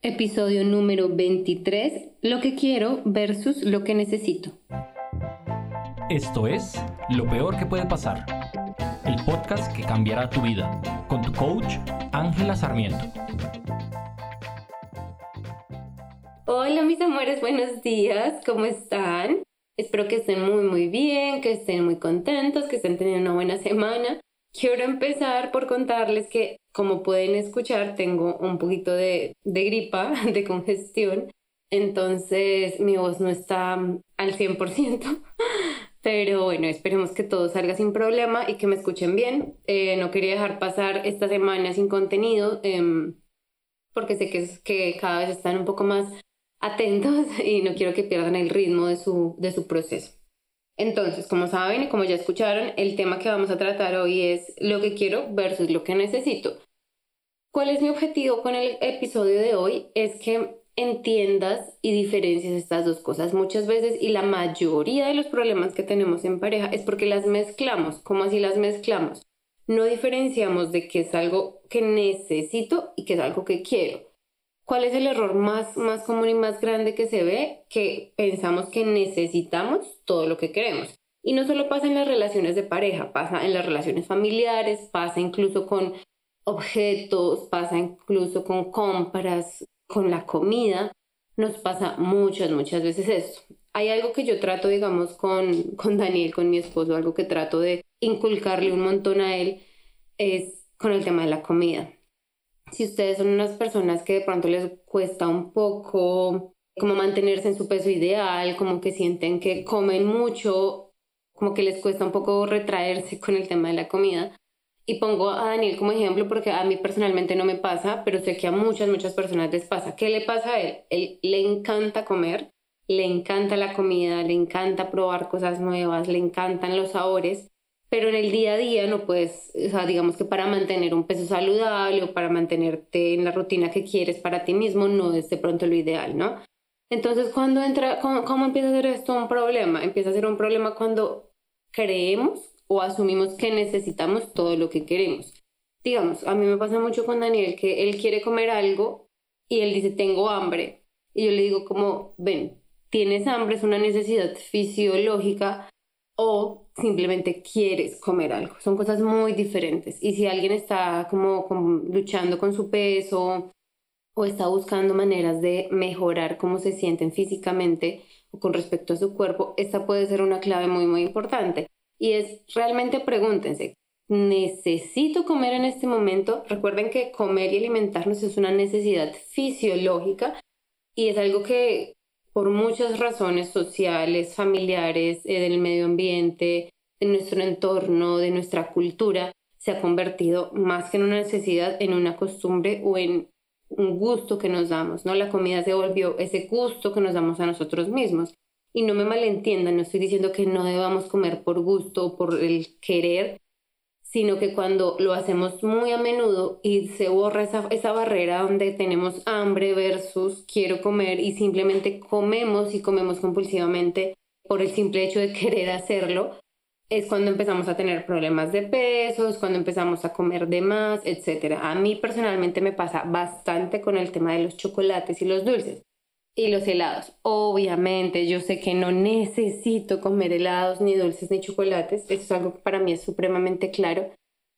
Episodio número 23, lo que quiero versus lo que necesito. Esto es Lo Peor que puede pasar, el podcast que cambiará tu vida, con tu coach Ángela Sarmiento. Hola mis amores, buenos días, ¿cómo están? Espero que estén muy muy bien, que estén muy contentos, que estén teniendo una buena semana. Quiero empezar por contarles que como pueden escuchar, tengo un poquito de, gripa, de congestión, entonces mi voz no está al 100%, pero bueno, esperemos que todo salga sin problema y que me escuchen bien. Eh, no quería dejar pasar esta semana sin contenido, em, porque sé que, que cada vez están un poco más atentos y no quiero que pierdan el ritmo de su, de su proceso. Entonces, como saben y como ya escucharon, el tema que vamos a tratar hoy es lo que quiero versus lo que necesito. ¿Cuál es mi objetivo con el episodio de hoy? Es que entiendas y diferencies estas dos cosas muchas veces y la mayoría de los problemas que tenemos en pareja es porque las mezclamos. ¿Cómo así las mezclamos? No diferenciamos de que es algo que necesito y que es algo que quiero. ¿Cuál es el error más, más común y más grande que se ve? Que pensamos que necesitamos todo lo que queremos. Y no solo pasa en las relaciones de pareja, pasa en las relaciones familiares, pasa incluso con objetos, pasa incluso con compras, con la comida, nos pasa muchas, muchas veces esto. Hay algo que yo trato, digamos, con, con Daniel, con mi esposo, algo que trato de inculcarle un montón a él, es con el tema de la comida. Si ustedes son unas personas que de pronto les cuesta un poco como mantenerse en su peso ideal, como que sienten que comen mucho, como que les cuesta un poco retraerse con el tema de la comida, y pongo a Daniel como ejemplo porque a mí personalmente no me pasa, pero sé que a muchas, muchas personas les pasa. ¿Qué le pasa a él? Él le encanta comer, le encanta la comida, le encanta probar cosas nuevas, le encantan los sabores, pero en el día a día no puedes, o sea, digamos que para mantener un peso saludable o para mantenerte en la rutina que quieres para ti mismo no es de pronto lo ideal, ¿no? Entonces, cuando entra, ¿cómo, cómo empieza a ser esto un problema? Empieza a ser un problema cuando creemos o asumimos que necesitamos todo lo que queremos. Digamos, a mí me pasa mucho con Daniel que él quiere comer algo y él dice, tengo hambre. Y yo le digo como, ven, tienes hambre, es una necesidad fisiológica o simplemente quieres comer algo. Son cosas muy diferentes. Y si alguien está como, luchando con su peso o está buscando maneras de mejorar cómo se sienten físicamente o con respecto a su cuerpo, esta puede ser una clave muy, muy importante. Y es realmente pregúntense, ¿necesito comer en este momento? Recuerden que comer y alimentarnos es una necesidad fisiológica y es algo que por muchas razones sociales, familiares, eh, del medio ambiente, de nuestro entorno, de nuestra cultura, se ha convertido más que en una necesidad, en una costumbre o en un gusto que nos damos, ¿no? La comida se volvió ese gusto que nos damos a nosotros mismos. Y no me malentiendan, no estoy diciendo que no debamos comer por gusto o por el querer, sino que cuando lo hacemos muy a menudo y se borra esa, esa barrera donde tenemos hambre versus quiero comer y simplemente comemos y comemos compulsivamente por el simple hecho de querer hacerlo, es cuando empezamos a tener problemas de peso, es cuando empezamos a comer de más, etc. A mí personalmente me pasa bastante con el tema de los chocolates y los dulces y los helados. Obviamente, yo sé que no necesito comer helados, ni dulces, ni chocolates. Eso es algo que para mí es supremamente claro,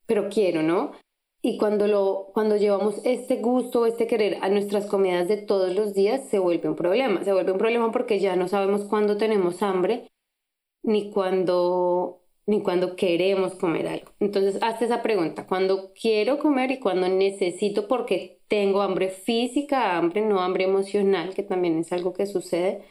pero quiero, ¿no? Y cuando, lo, cuando llevamos este gusto, este querer a nuestras comidas de todos los días, se vuelve un problema. Se vuelve un problema porque ya no sabemos cuándo tenemos hambre, ni cuándo ni cuando queremos comer algo. Entonces, hazte esa pregunta, ¿cuándo quiero comer y cuándo necesito porque tengo hambre física, hambre, no hambre emocional, que también es algo que sucede?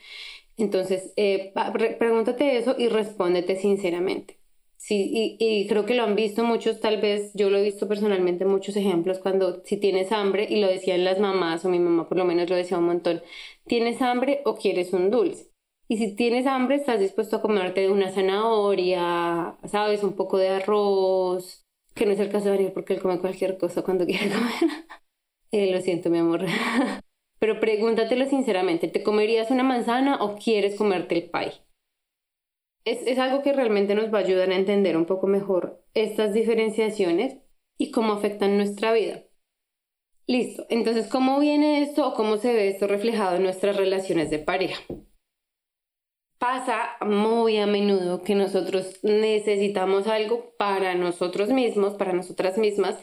Entonces, eh, pregúntate eso y respóndete sinceramente. Sí, y, creo que lo han visto muchos, tal vez yo lo he visto personalmente muchos ejemplos cuando si tienes hambre, y lo decían las mamás, o mi mamá por lo menos lo decía un montón, ¿tienes hambre o quieres un dulce? Y si tienes hambre, estás dispuesto a comerte una zanahoria, sabes, un poco de arroz, que no es el caso de Daniel porque él come cualquier cosa cuando quiere comer. Eh, lo siento, mi amor. Pero pregúntatelo sinceramente, ¿te comerías una manzana o quieres comerte el pie? Es, es algo que realmente nos va a ayudar a entender un poco mejor estas diferenciaciones y cómo afectan nuestra vida. Listo. Entonces, ¿cómo viene esto o cómo se ve esto reflejado en nuestras relaciones de pareja? Pasa muy a menudo que nosotros necesitamos algo para nosotros mismos, para nosotras mismas,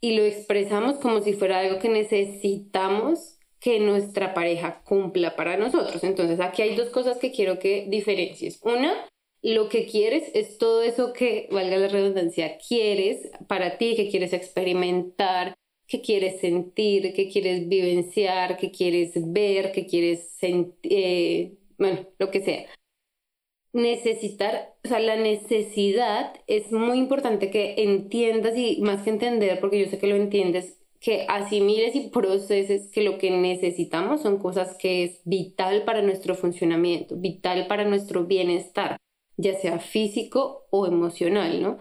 y lo expresamos como si fuera algo que necesitamos que nuestra pareja cumpla para nosotros. Entonces, aquí hay dos cosas que quiero que diferencies. Una, lo que quieres es todo eso que, valga la redundancia, quieres para ti, que quieres experimentar, qué quieres sentir, qué quieres vivenciar, qué quieres ver, qué quieres sentir, eh, bueno, lo que sea. Necesitar, o sea, la necesidad es muy importante que entiendas y más que entender, porque yo sé que lo entiendes, que asimiles y proceses que lo que necesitamos son cosas que es vital para nuestro funcionamiento, vital para nuestro bienestar, ya sea físico o emocional, ¿no?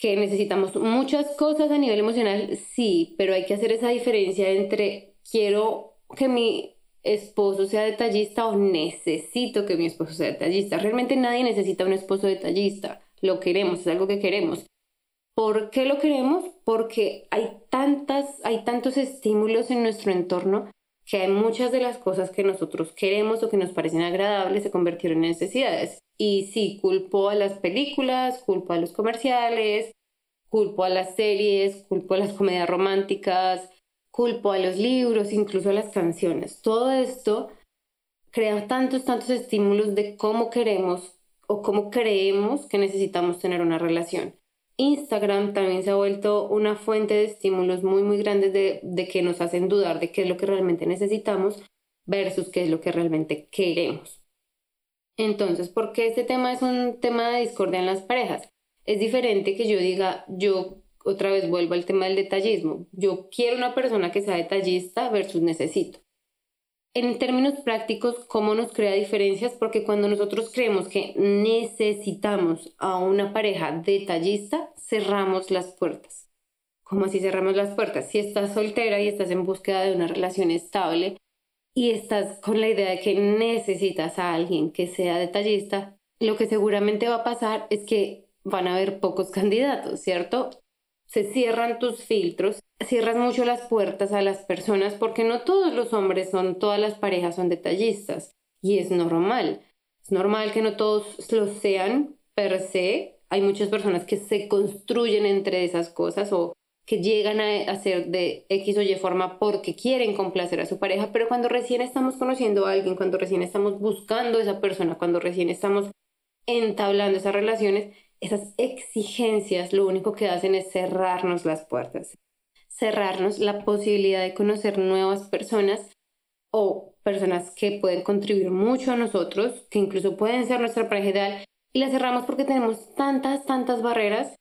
que necesitamos muchas cosas a nivel emocional, sí, pero hay que hacer esa diferencia entre quiero que mi esposo sea detallista o necesito que mi esposo sea detallista. Realmente nadie necesita un esposo detallista. Lo queremos, es algo que queremos. ¿Por qué lo queremos? Porque hay tantas, hay tantos estímulos en nuestro entorno que hay muchas de las cosas que nosotros queremos o que nos parecen agradables se convirtieron en necesidades. Y sí, culpo a las películas, culpo a los comerciales, culpo a las series, culpo a las comedias románticas, culpo a los libros, incluso a las canciones. Todo esto crea tantos, tantos estímulos de cómo queremos o cómo creemos que necesitamos tener una relación. Instagram también se ha vuelto una fuente de estímulos muy, muy grandes de, de que nos hacen dudar de qué es lo que realmente necesitamos versus qué es lo que realmente queremos. Entonces, ¿por qué este tema es un tema de discordia en las parejas? Es diferente que yo diga, yo otra vez vuelvo al tema del detallismo, yo quiero una persona que sea detallista versus necesito. En términos prácticos, ¿cómo nos crea diferencias? Porque cuando nosotros creemos que necesitamos a una pareja detallista, cerramos las puertas. ¿Cómo así cerramos las puertas? Si estás soltera y estás en búsqueda de una relación estable y estás con la idea de que necesitas a alguien que sea detallista, lo que seguramente va a pasar es que van a haber pocos candidatos, ¿cierto? Se cierran tus filtros cierras mucho las puertas a las personas porque no todos los hombres son, todas las parejas son detallistas y es normal. Es normal que no todos lo sean per se. Hay muchas personas que se construyen entre esas cosas o que llegan a hacer de X o Y forma porque quieren complacer a su pareja, pero cuando recién estamos conociendo a alguien, cuando recién estamos buscando a esa persona, cuando recién estamos entablando esas relaciones, esas exigencias lo único que hacen es cerrarnos las puertas cerrarnos la posibilidad de conocer nuevas personas o personas que pueden contribuir mucho a nosotros, que incluso pueden ser nuestra pareja ideal, y la cerramos porque tenemos tantas, tantas barreras,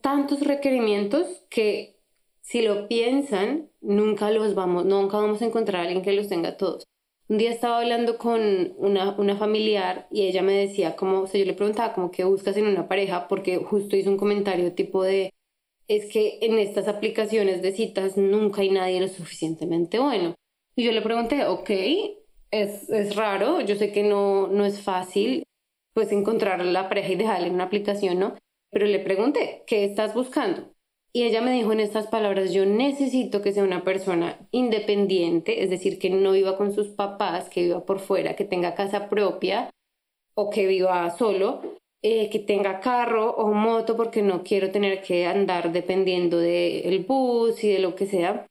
tantos requerimientos que si lo piensan, nunca los vamos, nunca vamos a encontrar a alguien que los tenga todos. Un día estaba hablando con una, una familiar y ella me decía como, o sea, yo le preguntaba como qué buscas en una pareja porque justo hizo un comentario tipo de, es que en estas aplicaciones de citas nunca hay nadie lo suficientemente bueno. Y yo le pregunté, ok, es, es raro, yo sé que no, no es fácil pues encontrar la pareja ideal en una aplicación, ¿no? Pero le pregunté, ¿qué estás buscando? Y ella me dijo en estas palabras, yo necesito que sea una persona independiente, es decir, que no viva con sus papás, que viva por fuera, que tenga casa propia o que viva solo, eh, que tenga carro o moto porque no quiero tener que andar dependiendo del bus y de lo que sea,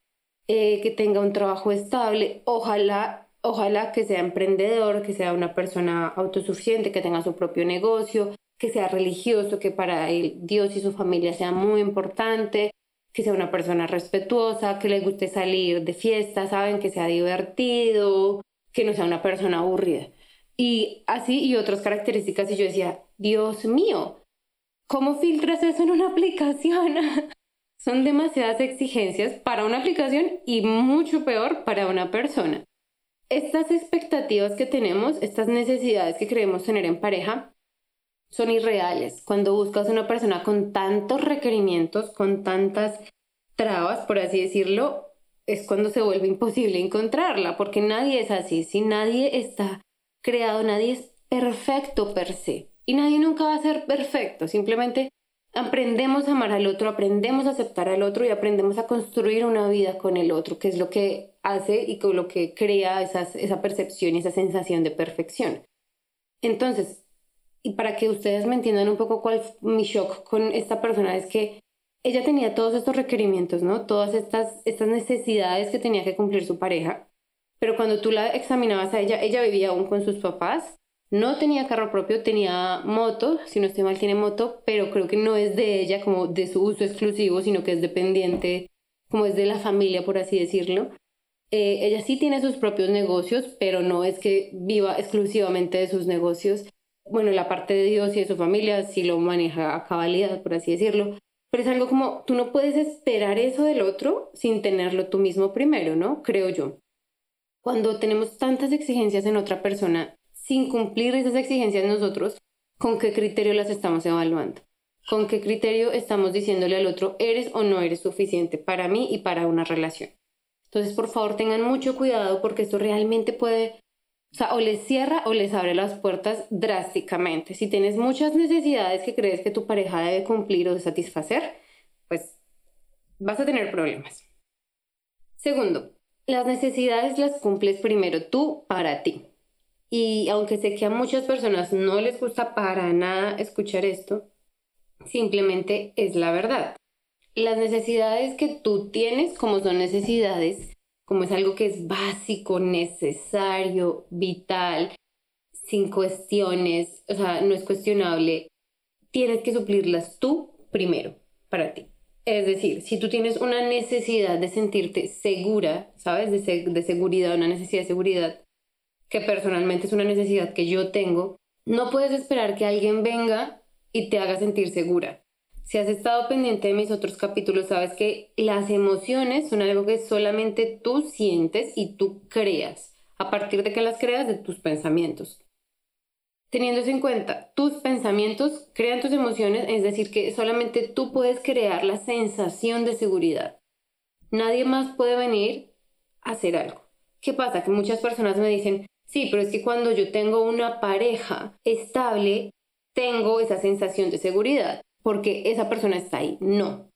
eh, que tenga un trabajo estable, ojalá, ojalá que sea emprendedor, que sea una persona autosuficiente, que tenga su propio negocio, que sea religioso, que para él Dios y su familia sea muy importante, que sea una persona respetuosa, que le guste salir de fiesta, saben, que sea divertido, que no sea una persona aburrida. Y así y otras características. Y yo decía, Dios mío, ¿cómo filtras eso en una aplicación? Son demasiadas exigencias para una aplicación y mucho peor para una persona. Estas expectativas que tenemos, estas necesidades que creemos tener en pareja, son irreales. Cuando buscas una persona con tantos requerimientos, con tantas trabas, por así decirlo, es cuando se vuelve imposible encontrarla, porque nadie es así. Si nadie está creado, nadie es perfecto per se. Y nadie nunca va a ser perfecto, simplemente aprendemos a amar al otro, aprendemos a aceptar al otro y aprendemos a construir una vida con el otro, que es lo que hace y con lo que crea esa percepción y esa sensación de perfección. Entonces, y para que ustedes me entiendan un poco cuál mi shock con esta persona, es que ella tenía todos estos requerimientos, ¿no? Todas estas, estas necesidades que tenía que cumplir su pareja, pero cuando tú la examinabas a ella, ella vivía aún con sus papás, no tenía carro propio, tenía moto, si no estoy mal tiene moto, pero creo que no es de ella como de su uso exclusivo, sino que es dependiente, como es de la familia, por así decirlo. Eh, ella sí tiene sus propios negocios, pero no es que viva exclusivamente de sus negocios. Bueno, la parte de Dios y de su familia sí lo maneja a cabalidad, por así decirlo. Pero es algo como, tú no puedes esperar eso del otro sin tenerlo tú mismo primero, ¿no? Creo yo. Cuando tenemos tantas exigencias en otra persona, sin cumplir esas exigencias nosotros, ¿con qué criterio las estamos evaluando? ¿Con qué criterio estamos diciéndole al otro, eres o no eres suficiente para mí y para una relación? Entonces, por favor, tengan mucho cuidado porque esto realmente puede, o sea, o les cierra o les abre las puertas drásticamente. Si tienes muchas necesidades que crees que tu pareja debe cumplir o satisfacer, pues vas a tener problemas. Segundo, las necesidades las cumples primero tú para ti. Y aunque sé que a muchas personas no les gusta para nada escuchar esto, simplemente es la verdad. Las necesidades que tú tienes, como son necesidades, como es algo que es básico, necesario, vital, sin cuestiones, o sea, no es cuestionable, tienes que suplirlas tú primero para ti. Es decir, si tú tienes una necesidad de sentirte segura, ¿sabes? De, de seguridad, una necesidad de seguridad, que personalmente es una necesidad que yo tengo, no puedes esperar que alguien venga y te haga sentir segura. Si has estado pendiente de mis otros capítulos, sabes que las emociones son algo que solamente tú sientes y tú creas, a partir de que las creas de tus pensamientos. Teniendo eso en cuenta, tus pensamientos crean tus emociones, es decir, que solamente tú puedes crear la sensación de seguridad. Nadie más puede venir a hacer algo. ¿Qué pasa? Que muchas personas me dicen, Sí, pero es que cuando yo tengo una pareja estable, tengo esa sensación de seguridad, porque esa persona está ahí. No,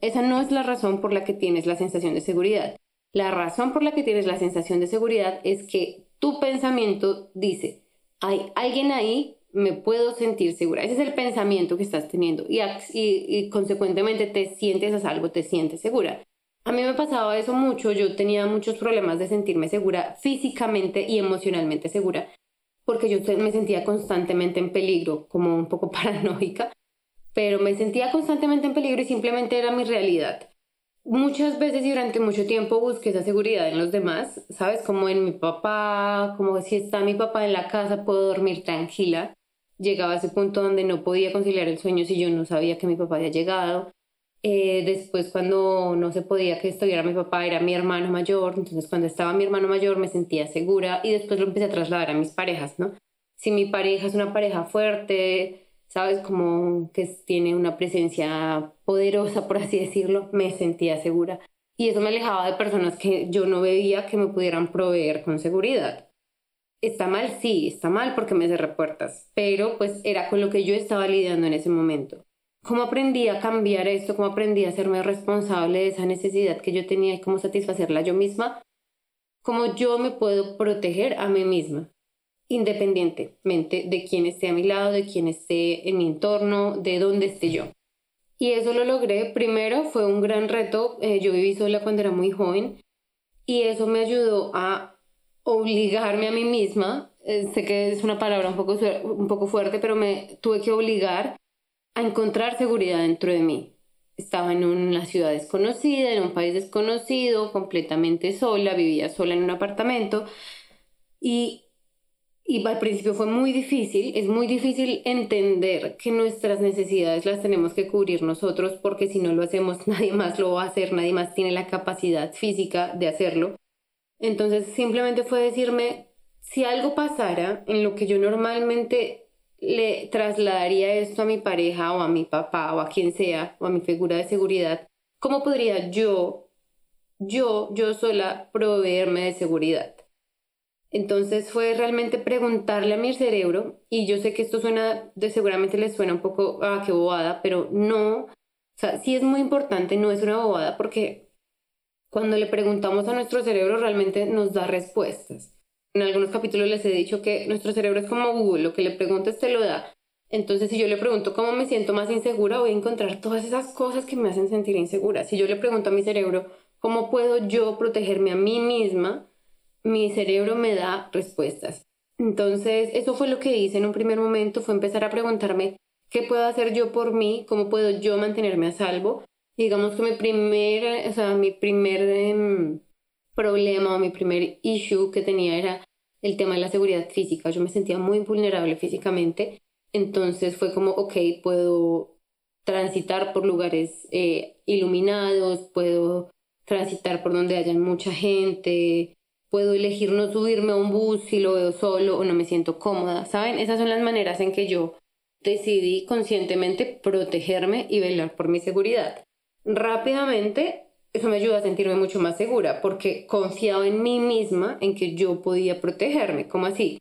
esa no es la razón por la que tienes la sensación de seguridad. La razón por la que tienes la sensación de seguridad es que tu pensamiento dice, hay alguien ahí, me puedo sentir segura. Ese es el pensamiento que estás teniendo y, y consecuentemente te sientes a salvo, te sientes segura. A mí me pasaba eso mucho, yo tenía muchos problemas de sentirme segura físicamente y emocionalmente segura, porque yo me sentía constantemente en peligro, como un poco paranoica, pero me sentía constantemente en peligro y simplemente era mi realidad. Muchas veces y durante mucho tiempo busqué esa seguridad en los demás, ¿sabes? Como en mi papá, como si está mi papá en la casa puedo dormir tranquila. Llegaba a ese punto donde no podía conciliar el sueño si yo no sabía que mi papá había llegado eh, después, cuando no se podía que estuviera mi papá, era mi hermano mayor. Entonces, cuando estaba mi hermano mayor, me sentía segura y después lo empecé a trasladar a mis parejas, ¿no? Si mi pareja es una pareja fuerte, ¿sabes? Como que tiene una presencia poderosa, por así decirlo, me sentía segura. Y eso me alejaba de personas que yo no veía que me pudieran proveer con seguridad. Está mal, sí, está mal porque me cerré puertas, pero pues era con lo que yo estaba lidiando en ese momento. ¿Cómo aprendí a cambiar esto? ¿Cómo aprendí a hacerme responsable de esa necesidad que yo tenía y cómo satisfacerla yo misma? ¿Cómo yo me puedo proteger a mí misma? Independientemente de quién esté a mi lado, de quién esté en mi entorno, de dónde esté yo. Y eso lo logré. Primero fue un gran reto. Eh, yo viví sola cuando era muy joven y eso me ayudó a obligarme a mí misma. Eh, sé que es una palabra un poco, un poco fuerte, pero me tuve que obligar a encontrar seguridad dentro de mí. Estaba en una ciudad desconocida, en un país desconocido, completamente sola, vivía sola en un apartamento y, y al principio fue muy difícil, es muy difícil entender que nuestras necesidades las tenemos que cubrir nosotros porque si no lo hacemos nadie más lo va a hacer, nadie más tiene la capacidad física de hacerlo. Entonces simplemente fue decirme, si algo pasara en lo que yo normalmente le trasladaría esto a mi pareja o a mi papá o a quien sea o a mi figura de seguridad, ¿cómo podría yo, yo, yo sola proveerme de seguridad? Entonces fue realmente preguntarle a mi cerebro, y yo sé que esto suena, de seguramente les suena un poco, ah, qué bobada, pero no, o sea, sí es muy importante, no es una bobada, porque cuando le preguntamos a nuestro cerebro realmente nos da respuestas. En algunos capítulos les he dicho que nuestro cerebro es como Google, lo que le preguntes te lo da. Entonces, si yo le pregunto cómo me siento más insegura, voy a encontrar todas esas cosas que me hacen sentir insegura. Si yo le pregunto a mi cerebro cómo puedo yo protegerme a mí misma, mi cerebro me da respuestas. Entonces, eso fue lo que hice en un primer momento, fue empezar a preguntarme qué puedo hacer yo por mí, cómo puedo yo mantenerme a salvo. digamos que mi primer, o sea, mi primer em, problema o mi primer issue que tenía era el tema de la seguridad física. Yo me sentía muy vulnerable físicamente, entonces fue como, ok, puedo transitar por lugares eh, iluminados, puedo transitar por donde haya mucha gente, puedo elegir no subirme a un bus si lo veo solo o no me siento cómoda, ¿saben? Esas son las maneras en que yo decidí conscientemente protegerme y velar por mi seguridad. Rápidamente, eso me ayuda a sentirme mucho más segura porque confiaba en mí misma en que yo podía protegerme. ¿Cómo así?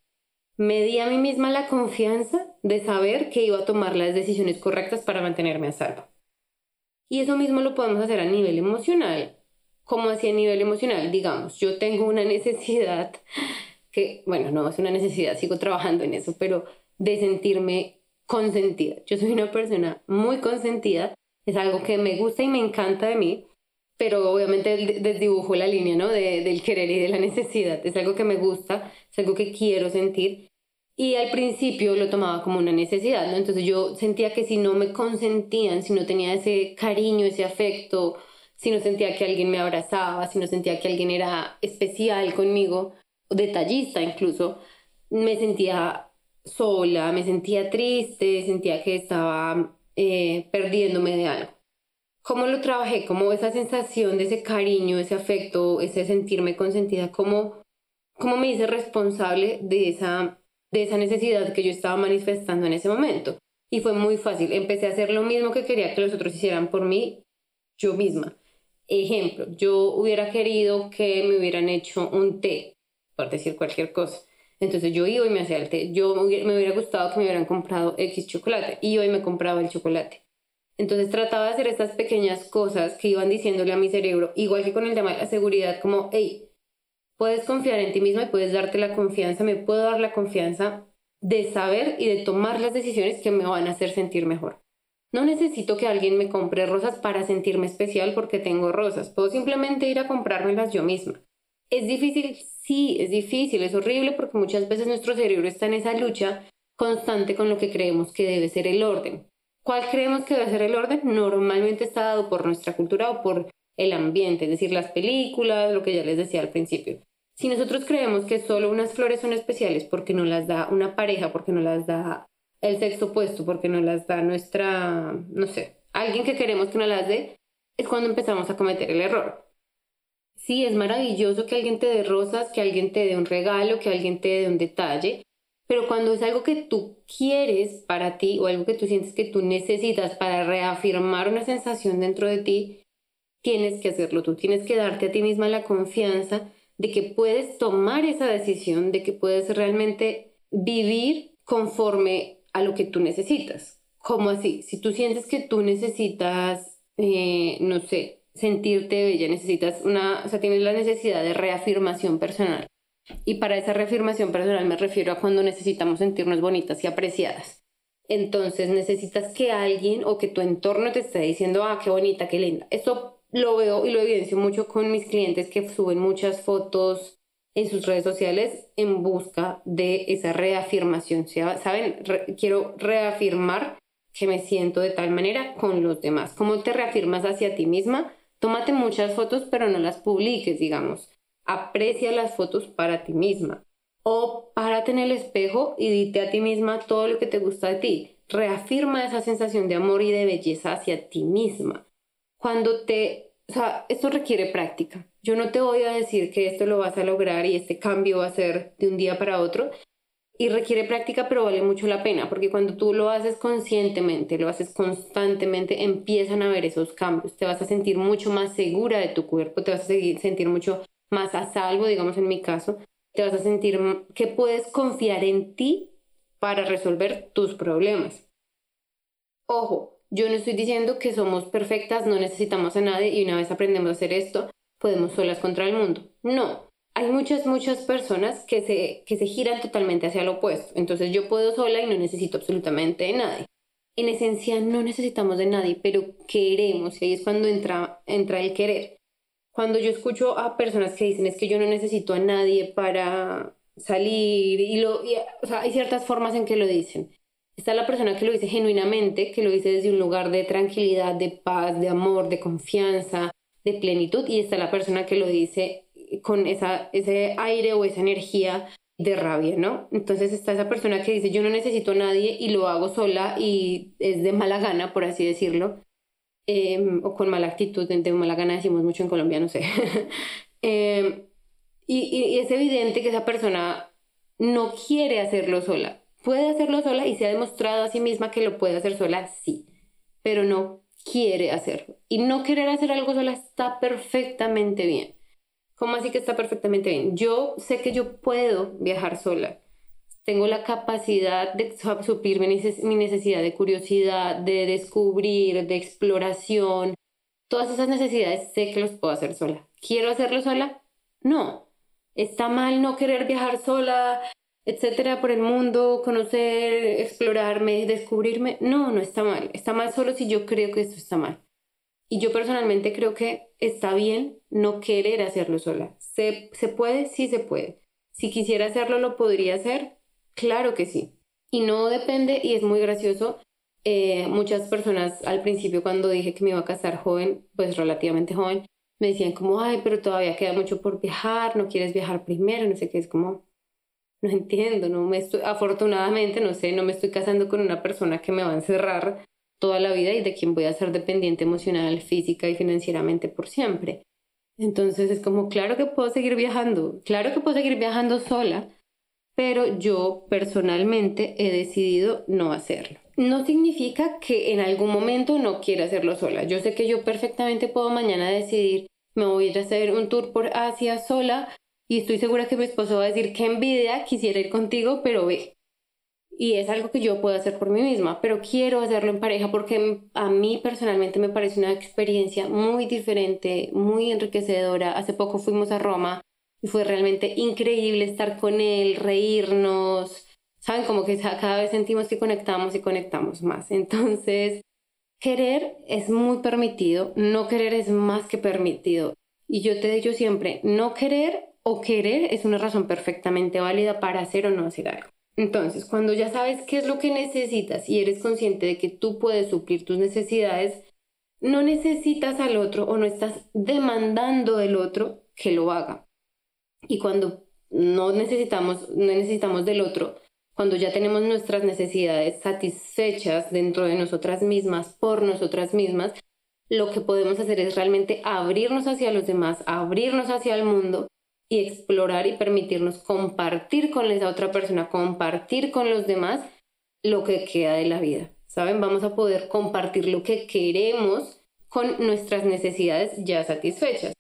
Me di a mí misma la confianza de saber que iba a tomar las decisiones correctas para mantenerme a salvo. Y eso mismo lo podemos hacer a nivel emocional como así a nivel emocional, digamos, yo tengo una necesidad que, bueno, no es una necesidad, sigo trabajando en eso, pero de sentirme consentida. Yo soy una persona muy consentida, es algo que me gusta y me encanta de mí, pero obviamente desdibujo la línea, ¿no? De, del querer y de la necesidad. Es algo que me gusta, es algo que quiero sentir. Y al principio lo tomaba como una necesidad, ¿no? Entonces yo sentía que si no me consentían, si no tenía ese cariño, ese afecto, si no sentía que alguien me abrazaba, si no sentía que alguien era especial conmigo, detallista incluso, me sentía sola, me sentía triste, sentía que estaba eh, perdiéndome de algo. ¿Cómo lo trabajé? Como esa sensación de ese cariño, ese afecto, ese sentirme consentida, ¿cómo, cómo me hice responsable de esa, de esa necesidad que yo estaba manifestando en ese momento? Y fue muy fácil. Empecé a hacer lo mismo que quería que los otros hicieran por mí, yo misma. Ejemplo, yo hubiera querido que me hubieran hecho un té, por decir cualquier cosa. Entonces yo iba y me hacía el té. Yo me hubiera gustado que me hubieran comprado X chocolate y hoy me compraba el chocolate. Entonces trataba de hacer estas pequeñas cosas que iban diciéndole a mi cerebro, igual que con el tema de la seguridad, como, hey, puedes confiar en ti misma y puedes darte la confianza, me puedo dar la confianza de saber y de tomar las decisiones que me van a hacer sentir mejor. No necesito que alguien me compre rosas para sentirme especial porque tengo rosas. Puedo simplemente ir a comprármelas yo misma. ¿Es difícil? Sí, es difícil, es horrible porque muchas veces nuestro cerebro está en esa lucha constante con lo que creemos que debe ser el orden. ¿Cuál creemos que debe ser el orden? Normalmente está dado por nuestra cultura o por el ambiente, es decir, las películas, lo que ya les decía al principio. Si nosotros creemos que solo unas flores son especiales porque no las da una pareja, porque no las da el sexo opuesto porque nos las da nuestra, no sé, alguien que queremos que nos las dé, es cuando empezamos a cometer el error. Sí, es maravilloso que alguien te dé rosas, que alguien te dé un regalo, que alguien te dé un detalle, pero cuando es algo que tú quieres para ti o algo que tú sientes que tú necesitas para reafirmar una sensación dentro de ti, tienes que hacerlo tú, tienes que darte a ti misma la confianza de que puedes tomar esa decisión, de que puedes realmente vivir conforme a lo que tú necesitas. ¿Cómo así? Si tú sientes que tú necesitas, eh, no sé, sentirte bella, necesitas una, o sea, tienes la necesidad de reafirmación personal. Y para esa reafirmación personal me refiero a cuando necesitamos sentirnos bonitas y apreciadas. Entonces necesitas que alguien o que tu entorno te esté diciendo, ah, qué bonita, qué linda. Esto lo veo y lo evidencio mucho con mis clientes que suben muchas fotos en sus redes sociales en busca de esa reafirmación. ¿Saben? quiero reafirmar que me siento de tal manera con los demás. ¿Cómo te reafirmas hacia ti misma? Tómate muchas fotos, pero no las publiques, digamos. Aprecia las fotos para ti misma. O párate en el espejo y dite a ti misma todo lo que te gusta de ti. Reafirma esa sensación de amor y de belleza hacia ti misma. Cuando te o sea, esto requiere práctica. Yo no te voy a decir que esto lo vas a lograr y este cambio va a ser de un día para otro. Y requiere práctica, pero vale mucho la pena, porque cuando tú lo haces conscientemente, lo haces constantemente, empiezan a ver esos cambios. Te vas a sentir mucho más segura de tu cuerpo, te vas a sentir mucho más a salvo, digamos en mi caso, te vas a sentir que puedes confiar en ti para resolver tus problemas. Ojo, yo no estoy diciendo que somos perfectas, no necesitamos a nadie y una vez aprendemos a hacer esto, podemos solas contra el mundo. No, hay muchas, muchas personas que se, que se giran totalmente hacia lo opuesto. Entonces yo puedo sola y no necesito absolutamente de nadie. En esencia no necesitamos de nadie, pero queremos y ahí es cuando entra, entra el querer. Cuando yo escucho a personas que dicen es que yo no necesito a nadie para salir y lo, o sea, hay ciertas formas en que lo dicen. Está la persona que lo dice genuinamente, que lo dice desde un lugar de tranquilidad, de paz, de amor, de confianza, de plenitud, y está la persona que lo dice con esa, ese aire o esa energía de rabia, ¿no? Entonces está esa persona que dice yo no necesito a nadie y lo hago sola y es de mala gana, por así decirlo, em, o con mala actitud, de mala gana decimos mucho en Colombia, no sé. Em, y es evidente que esa persona no quiere hacerlo sola. Puede hacerlo sola y se ha demostrado a sí misma que lo puede hacer sola, sí, pero no quiere hacerlo. Y no querer hacer algo sola está perfectamente bien. ¿Cómo así que está perfectamente bien? Yo sé que yo puedo viajar sola. Tengo la capacidad de suplir mi necesidad de curiosidad, de descubrir, de exploración. Todas esas necesidades sé que los puedo hacer sola. ¿Quiero hacerlo sola? No. Está mal no querer viajar sola, etcétera, por el mundo, conocer, explorarme, descubrirme. No, no está mal. Está mal solo si yo creo que esto está mal. Y yo personalmente creo que está bien no querer hacerlo sola. ¿Se, ¿Se puede? Sí se puede. Si quisiera hacerlo, ¿lo podría hacer? Claro que sí. Y no depende, y es muy gracioso, eh, muchas personas al principio cuando dije que me iba a casar joven, pues relativamente joven, me decían como, ay, pero todavía queda mucho por viajar, no quieres viajar primero, no sé qué, es como, no entiendo, no me estoy, afortunadamente, no sé, no me estoy casando con una persona que me va a encerrar toda la vida y de quien voy a ser dependiente emocional, física y financieramente por siempre. Entonces es como, claro que puedo seguir viajando, claro que puedo seguir viajando sola, pero yo personalmente he decidido no hacerlo. No significa que en algún momento no quiera hacerlo sola. Yo sé que yo perfectamente puedo mañana decidir, me voy a ir a hacer un tour por Asia sola y estoy segura que mi esposo va a decir, qué envidia, quisiera ir contigo, pero ve, y es algo que yo puedo hacer por mí misma, pero quiero hacerlo en pareja porque a mí personalmente me parece una experiencia muy diferente, muy enriquecedora. Hace poco fuimos a Roma y fue realmente increíble estar con él, reírnos, saben como que cada vez sentimos que conectamos y conectamos más. Entonces, querer es muy permitido, no querer es más que permitido. Y yo te digo siempre, no querer o querer es una razón perfectamente válida para hacer o no hacer algo. Entonces, cuando ya sabes qué es lo que necesitas y eres consciente de que tú puedes suplir tus necesidades, no necesitas al otro o no estás demandando del otro que lo haga. Y cuando no necesitamos, no necesitamos del otro, cuando ya tenemos nuestras necesidades satisfechas dentro de nosotras mismas, por nosotras mismas, lo que podemos hacer es realmente abrirnos hacia los demás, abrirnos hacia el mundo y explorar y permitirnos compartir con esa otra persona, compartir con los demás lo que queda de la vida. ¿Saben? Vamos a poder compartir lo que queremos con nuestras necesidades ya satisfechas.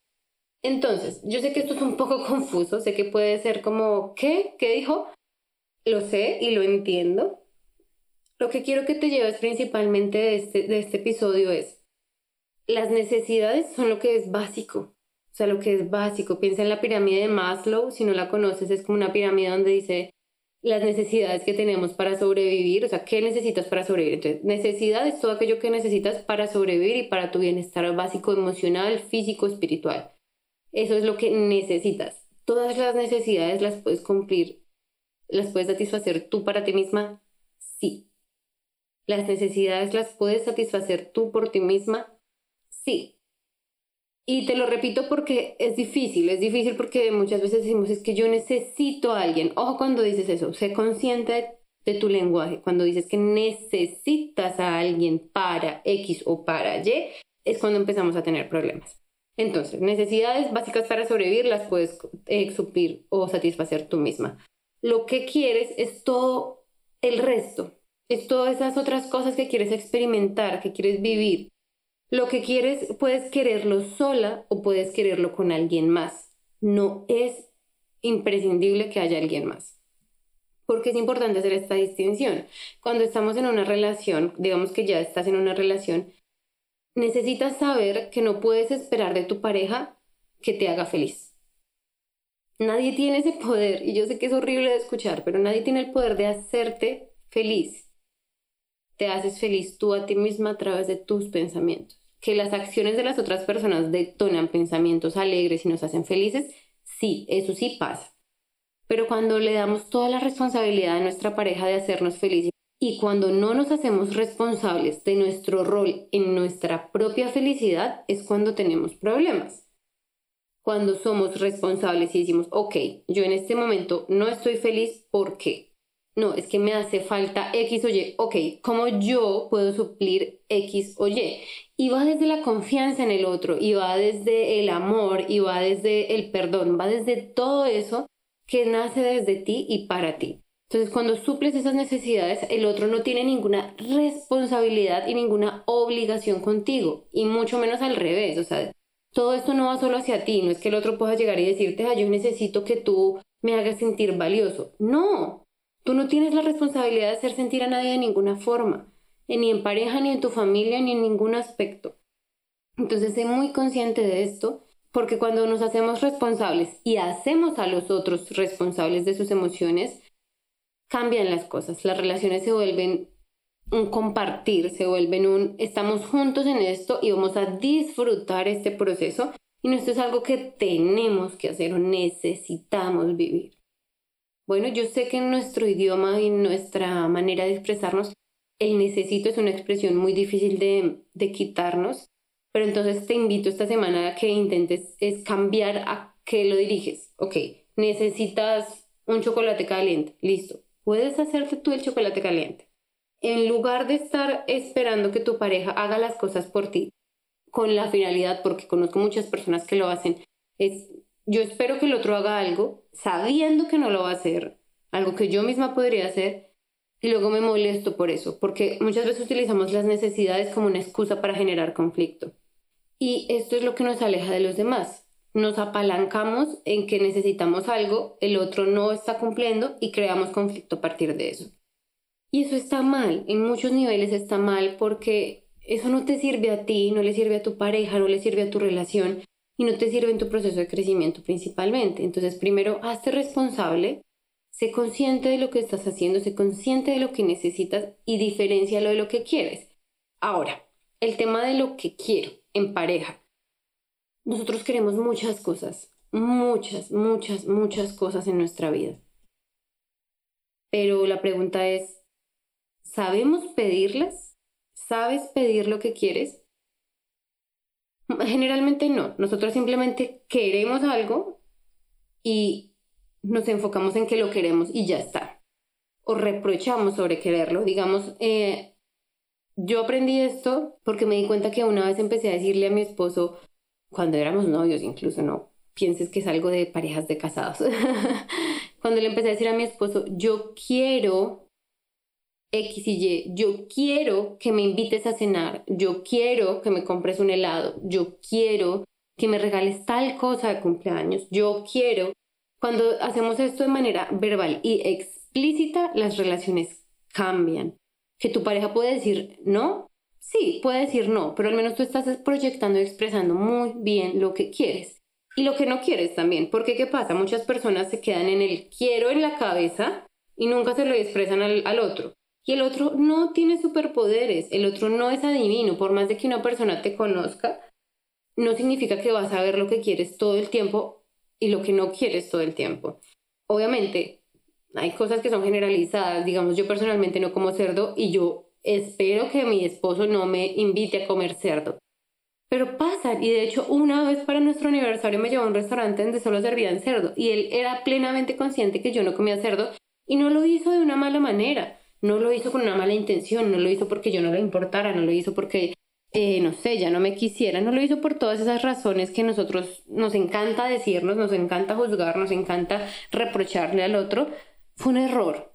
Entonces, yo sé que esto es un poco confuso, sé que puede ser como, ¿qué? ¿Qué dijo? Lo sé y lo entiendo. Lo que quiero que te lleves principalmente de este, de este episodio es, las necesidades son lo que es básico. O sea, lo que es básico. Piensa en la pirámide de Maslow. Si no la conoces, es como una pirámide donde dice las necesidades que tenemos para sobrevivir. O sea, ¿qué necesitas para sobrevivir? Entonces, necesidad es todo aquello que necesitas para sobrevivir y para tu bienestar básico, emocional, físico, espiritual. Eso es lo que necesitas. Todas las necesidades las puedes cumplir. ¿Las puedes satisfacer tú para ti misma? Sí. ¿Las necesidades las puedes satisfacer tú por ti misma? Sí. Y te lo repito porque es difícil, es difícil porque muchas veces decimos es que yo necesito a alguien. Ojo cuando dices eso, sé consciente de tu lenguaje. Cuando dices que necesitas a alguien para X o para Y, es cuando empezamos a tener problemas. Entonces, necesidades básicas para sobrevivir las puedes eh, suplir o satisfacer tú misma. Lo que quieres es todo el resto, es todas esas otras cosas que quieres experimentar, que quieres vivir. Lo que quieres, puedes quererlo sola o puedes quererlo con alguien más. No es imprescindible que haya alguien más. Porque es importante hacer esta distinción. Cuando estamos en una relación, digamos que ya estás en una relación, necesitas saber que no puedes esperar de tu pareja que te haga feliz. Nadie tiene ese poder, y yo sé que es horrible de escuchar, pero nadie tiene el poder de hacerte feliz. Te haces feliz tú a ti misma a través de tus pensamientos. Que las acciones de las otras personas detonan pensamientos alegres y nos hacen felices, sí, eso sí pasa. Pero cuando le damos toda la responsabilidad a nuestra pareja de hacernos felices y cuando no nos hacemos responsables de nuestro rol en nuestra propia felicidad, es cuando tenemos problemas. Cuando somos responsables y decimos, ok, yo en este momento no estoy feliz, ¿por qué? No, es que me hace falta X o Y. Ok, ¿cómo yo puedo suplir X o Y? Y va desde la confianza en el otro, y va desde el amor, y va desde el perdón, va desde todo eso que nace desde ti y para ti. Entonces, cuando suples esas necesidades, el otro no tiene ninguna responsabilidad y ninguna obligación contigo, y mucho menos al revés. O sea, todo esto no va solo hacia ti, no es que el otro pueda llegar y decirte, ah, yo necesito que tú me hagas sentir valioso. No, tú no tienes la responsabilidad de hacer sentir a nadie de ninguna forma, ni en pareja, ni en tu familia, ni en ningún aspecto. Entonces, sé muy consciente de esto porque cuando nos hacemos responsables y hacemos a los otros responsables de sus emociones, cambian las cosas. Las relaciones se vuelven un compartir, se vuelven un estamos juntos en esto y vamos a disfrutar este proceso. Y esto es algo que tenemos que hacer o necesitamos vivir. Bueno, yo sé que en nuestro idioma y en nuestra manera de expresarnos, el necesito es una expresión muy difícil de, de quitarnos, pero entonces te invito esta semana a que intentes es cambiar a qué lo diriges. Ok, necesitas un chocolate caliente. Listo. Puedes hacerte tú el chocolate caliente. En lugar de estar esperando que tu pareja haga las cosas por ti con la finalidad, porque conozco muchas personas que lo hacen, es yo espero que el otro haga algo sabiendo que no lo va a hacer, algo que yo misma podría hacer, y luego me molesto por eso, porque muchas veces utilizamos las necesidades como una excusa para generar conflicto. Y esto es lo que nos aleja de los demás. Nos apalancamos en que necesitamos algo, el otro no está cumpliendo y creamos conflicto a partir de eso. Y eso está mal, en muchos niveles está mal porque eso no te sirve a ti, no le sirve a tu pareja, no le sirve a tu relación y no te sirve en tu proceso de crecimiento principalmente. Entonces, primero, hazte responsable, sé consciente de lo que estás haciendo, sé consciente de lo que necesitas y diferencialo de lo que quieres. Ahora, el tema de lo que quiero en pareja. Nosotros queremos muchas cosas, muchas, muchas, muchas cosas en nuestra vida. Pero la pregunta es, ¿sabemos pedirlas? ¿Sabes pedir lo que quieres? Generalmente no. Nosotros simplemente queremos algo y nos enfocamos en que lo queremos y ya está. O reprochamos sobre quererlo. Digamos, eh, yo aprendí esto porque me di cuenta que una vez empecé a decirle a mi esposo, cuando éramos novios incluso, no pienses que es algo de parejas de casados, cuando le empecé a decir a mi esposo, yo quiero X y Y, yo quiero que me invites a cenar, yo quiero que me compres un helado, yo quiero que me regales tal cosa de cumpleaños, yo quiero. Cuando hacemos esto de manera verbal y explícita, las relaciones cambian que tu pareja puede decir no. Sí, puede decir no, pero al menos tú estás proyectando y expresando muy bien lo que quieres y lo que no quieres también. Porque ¿qué pasa? Muchas personas se quedan en el quiero en la cabeza y nunca se lo expresan al, al otro. Y el otro no tiene superpoderes, el otro no es adivino, por más de que una persona te conozca, no significa que vas a ver lo que quieres todo el tiempo y lo que no quieres todo el tiempo. Obviamente, hay cosas que son generalizadas, digamos, yo personalmente no como cerdo y yo espero que mi esposo no me invite a comer cerdo. Pero pasan, y de hecho una vez para nuestro aniversario me llevó a un restaurante donde solo servían cerdo y él era plenamente consciente que yo no comía cerdo y no lo hizo de una mala manera, no lo hizo con una mala intención, no lo hizo porque yo no le importara, no lo hizo porque, eh, no sé, ya no me quisiera, no lo hizo por todas esas razones que nosotros nos encanta decirnos, nos encanta juzgar, nos encanta reprocharle al otro, fue un error.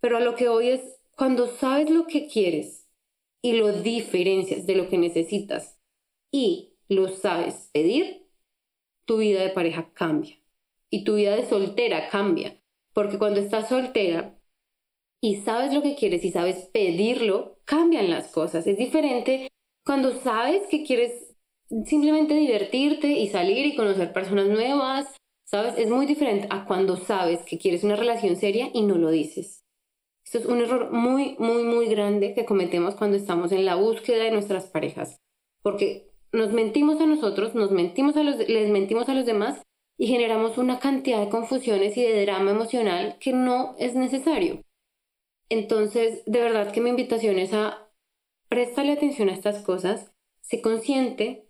Pero a lo que hoy es, cuando sabes lo que quieres y lo diferencias de lo que necesitas y lo sabes pedir, tu vida de pareja cambia. y tu vida de soltera cambia. Porque cuando estás soltera y sabes lo que quieres y sabes pedirlo, cambian las cosas. Es diferente cuando sabes que quieres simplemente divertirte y salir y conocer personas nuevas, ¿sabes? Es muy diferente a cuando sabes que quieres una relación seria y no lo dices. Esto es un error muy, muy, muy grande que cometemos cuando estamos en la búsqueda de nuestras parejas. Porque nos mentimos a nosotros, nos mentimos a los, les mentimos a los demás y generamos una cantidad de confusiones y de drama emocional que no es necesario. Entonces, de verdad que mi invitación es a prestarle atención a estas cosas, sé consciente,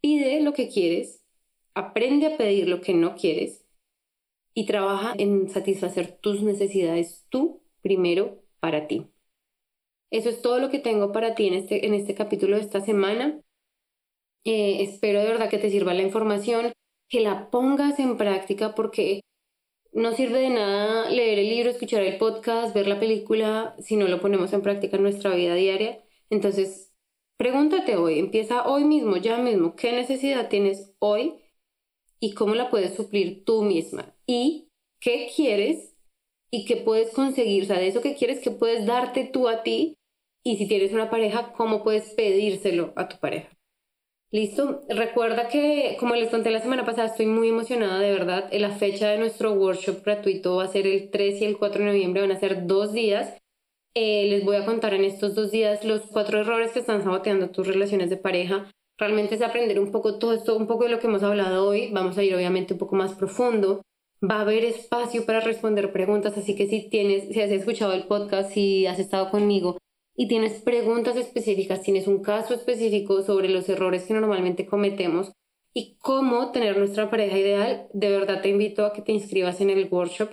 pide lo que quieres, aprende a pedir lo que no quieres y trabaja en satisfacer tus necesidades tú primero para ti. Eso es todo lo que tengo para ti en este, en este capítulo de esta semana. Eh, espero de verdad que te sirva la información, que la pongas en práctica porque no sirve de nada leer el libro, escuchar el podcast, ver la película si no lo ponemos en práctica en nuestra vida diaria. Entonces, pregúntate hoy, empieza hoy mismo, ya mismo, ¿qué necesidad tienes hoy y cómo la puedes suplir tú misma? ¿Y qué quieres y qué puedes conseguir? O sea, de eso que quieres, ¿qué puedes darte tú a ti? Y si tienes una pareja, ¿cómo puedes pedírselo a tu pareja? Listo. Recuerda que, como les conté la semana pasada, estoy muy emocionada de verdad. La fecha de nuestro workshop gratuito va a ser el 3 y el 4 de noviembre, van a ser dos días. Eh, les voy a contar en estos dos días los cuatro errores que están saboteando tus relaciones de pareja. Realmente es aprender un poco todo esto, un poco de lo que hemos hablado hoy. Vamos a ir obviamente un poco más profundo. Va a haber espacio para responder preguntas, así que si tienes, si has escuchado el podcast, si has estado conmigo y tienes preguntas específicas, tienes un caso específico sobre los errores que normalmente cometemos y cómo tener nuestra pareja ideal, de verdad te invito a que te inscribas en el workshop.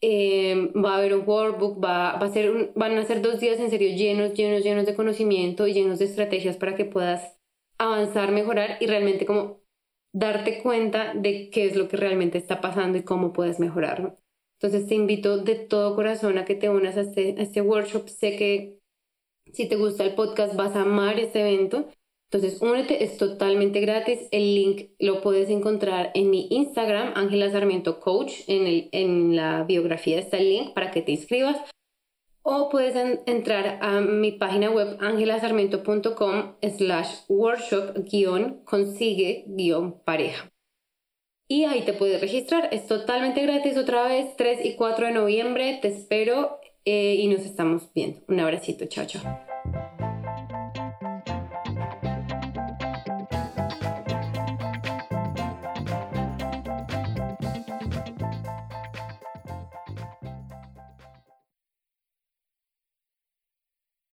Eh, va a haber un workbook, va, va a ser van a ser dos días en serio llenos, llenos, llenos de conocimiento y llenos de estrategias para que puedas avanzar, mejorar y realmente como darte cuenta de qué es lo que realmente está pasando y cómo puedes mejorarlo. Entonces te invito de todo corazón a que te unas a este, a este workshop. Sé que si te gusta el podcast vas a amar este evento. Entonces, únete, es totalmente gratis. El link lo puedes encontrar en mi Instagram, Ángela Sarmiento Coach. En, el, en la biografía está el link para que te inscribas. O puedes entrar a mi página web angelasarmiento.com slash workshop guion consigue guion pareja. Y ahí te puedes registrar. Es totalmente gratis otra vez, 3 y 4 de noviembre. Te espero eh, y nos estamos viendo. Un abracito. Chao, chao.